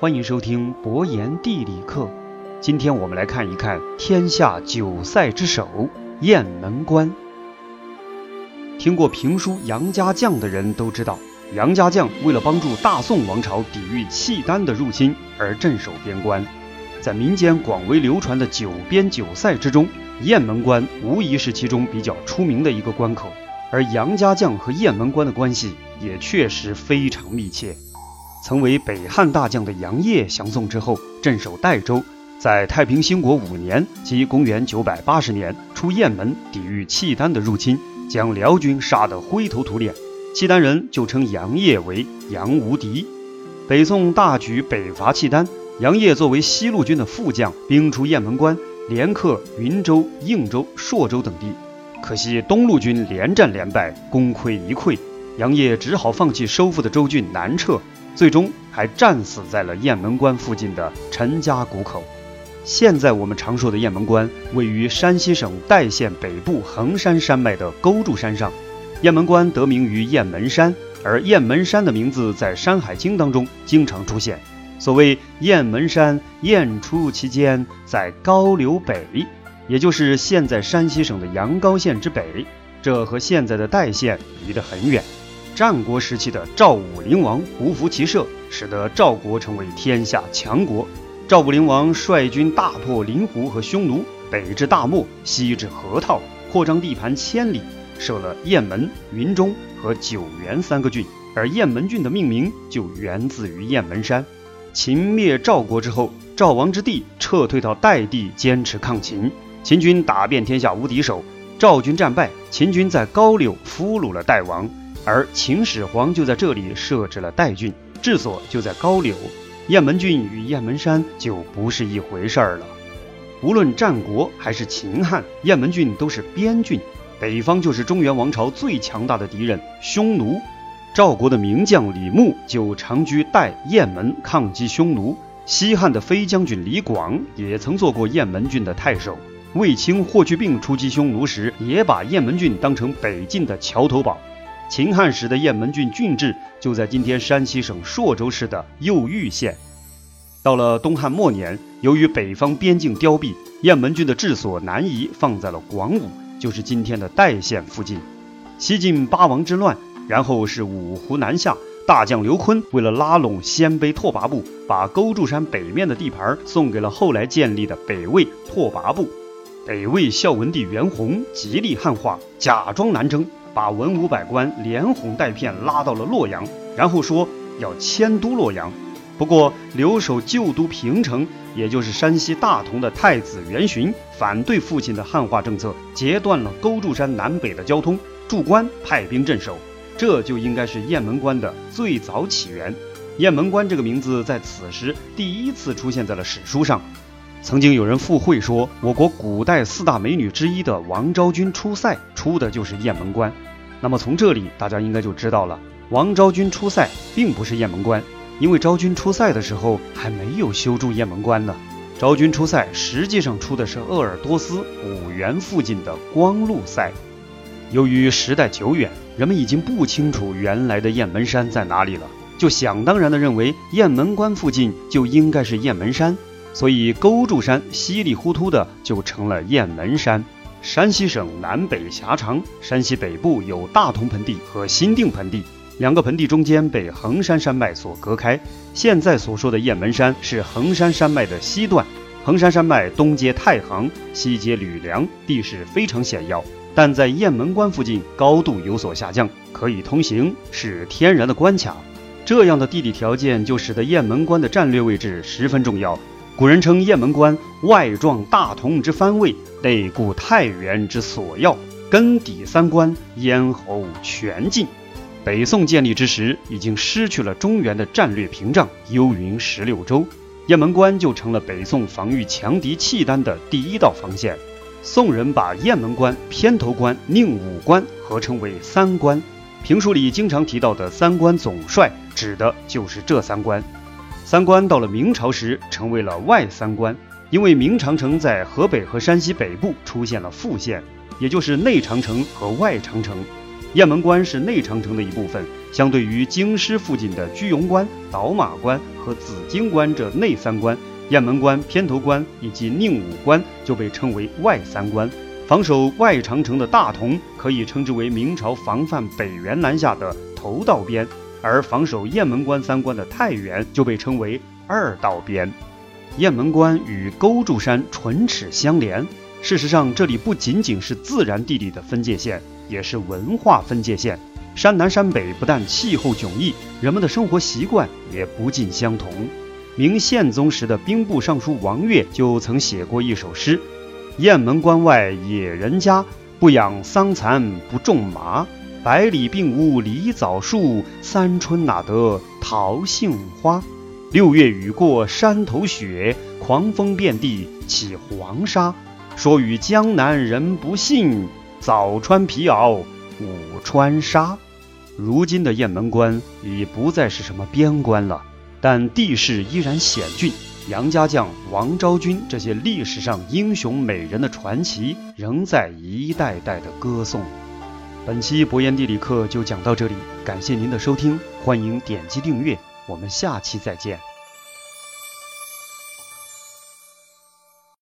欢迎收听博言地理课。今天我们来看一看天下九塞之首雁门关。听过评书《杨家将》的人都知道，杨家将为了帮助大宋王朝抵御契丹的入侵而镇守边关。在民间广为流传的九边九塞之中，雁门关无疑是其中比较出名的一个关口。而杨家将和雁门关的关系也确实非常密切。曾为北汉大将的杨业降宋之后，镇守代州，在太平兴国五年，即公元980年，出雁门抵御契丹的入侵，将辽军杀得灰头土脸。契丹人就称杨业为杨无敌。北宋大举北伐契丹，杨业作为西路军的副将，兵出雁门关，连克云州、应州、朔州等地。可惜东路军连战连败，功亏一篑，杨业只好放弃收复的州郡南撤，最终还战死在了雁门关附近的陈家谷口。现在我们常说的雁门关位于山西省代县北部衡山山脉的勾住山上，雁门关得名于雁门山，而雁门山的名字在《山海经》当中经常出现。所谓雁门山，雁出其间，在高柳北。也就是现在山西省的阳高县之北，这和现在的代县离得很远。战国时期的赵武灵王胡服骑射，使得赵国成为天下强国。赵武灵王率军大破灵狐和匈奴，北至大漠，西至河套，扩张地盘千里，设了雁门、云中和九原三个郡。而雁门郡的命名就源自于雁门山。秦灭赵国之后，赵王之弟撤退到代地，坚持抗秦。秦军打遍天下无敌手，赵军战败，秦军在高柳俘虏了代王，而秦始皇就在这里设置了代郡，治所就在高柳。雁门郡与雁门山就不是一回事儿了。无论战国还是秦汉，雁门郡都是边郡，北方就是中原王朝最强大的敌人匈奴。赵国的名将李牧就长居代雁门抗击匈奴，西汉的飞将军李广也曾做过雁门郡的太守。卫青、霍去病出击匈奴时，也把雁门郡当成北进的桥头堡。秦汉时的雁门郡郡治就在今天山西省朔州市的右玉县。到了东汉末年，由于北方边境凋敝，雁门郡的治所南移，放在了广武，就是今天的代县附近。西晋八王之乱，然后是五胡南下，大将刘琨为了拉拢鲜卑拓跋部，把勾住山北面的地盘送给了后来建立的北魏拓跋部。北魏孝文帝元宏极力汉化，假装南征，把文武百官连哄带骗拉到了洛阳，然后说要迁都洛阳。不过留守旧都平城，也就是山西大同的太子元询反对父亲的汉化政策，截断了勾住山南北的交通，驻关派兵镇守。这就应该是雁门关的最早起源。雁门关这个名字在此时第一次出现在了史书上。曾经有人附会说，我国古代四大美女之一的王昭君出塞出的就是雁门关。那么从这里大家应该就知道了，王昭君出塞并不是雁门关，因为昭君出塞的时候还没有修筑雁门关呢。昭君出塞实际上出的是鄂尔多斯五原附近的光禄塞。由于时代久远，人们已经不清楚原来的雁门山在哪里了，就想当然的认为雁门关附近就应该是雁门山。所以勾住山稀里糊涂的就成了雁门山。山西省南北狭长，山西北部有大同盆地和新定盆地，两个盆地中间被衡山山脉所隔开。现在所说的雁门山是衡山山脉的西段，衡山山脉东接太行，西接吕梁，地势非常险要。但在雁门关附近高度有所下降，可以通行，是天然的关卡。这样的地理条件就使得雁门关的战略位置十分重要。古人称雁门关外壮大同之藩卫，内固太原之所要，根底三关，咽喉全尽。北宋建立之时，已经失去了中原的战略屏障，幽云十六州，雁门关就成了北宋防御强敌契丹的第一道防线。宋人把雁门关、偏头关、宁武关合称为三关。评书里经常提到的三关总帅，指的就是这三关。三关到了明朝时成为了外三关，因为明长城在河北和山西北部出现了副线，也就是内长城和外长城。雁门关是内长城的一部分，相对于京师附近的居庸关、倒马关和紫荆关这内三关，雁门关、偏头关以及宁武关就被称为外三关。防守外长城的大同可以称之为明朝防范北元南下的头道边，而防守雁门关三关的太原就被称为二道边。雁门关与勾柱山唇齿相连。事实上，这里不仅仅是自然地理的分界线，也是文化分界线。山南山北不但气候迥异，人们的生活习惯也不尽相同。明宪宗时的兵部尚书王悦就曾写过一首诗：“雁门关外野人家，不养桑蚕不种麻。百里并无梨枣树，三春哪得桃杏花？六月雨过山头雪，狂风遍地起黄沙。”说与江南人不信，早穿皮袄午穿纱。如今的雁门关已不再是什么边关了，但地势依然险峻。杨家将王昭君这些历史上英雄美人的传奇，仍在一代代的歌颂。本期博言地理课就讲到这里，感谢您的收听，欢迎点击订阅，我们下期再见。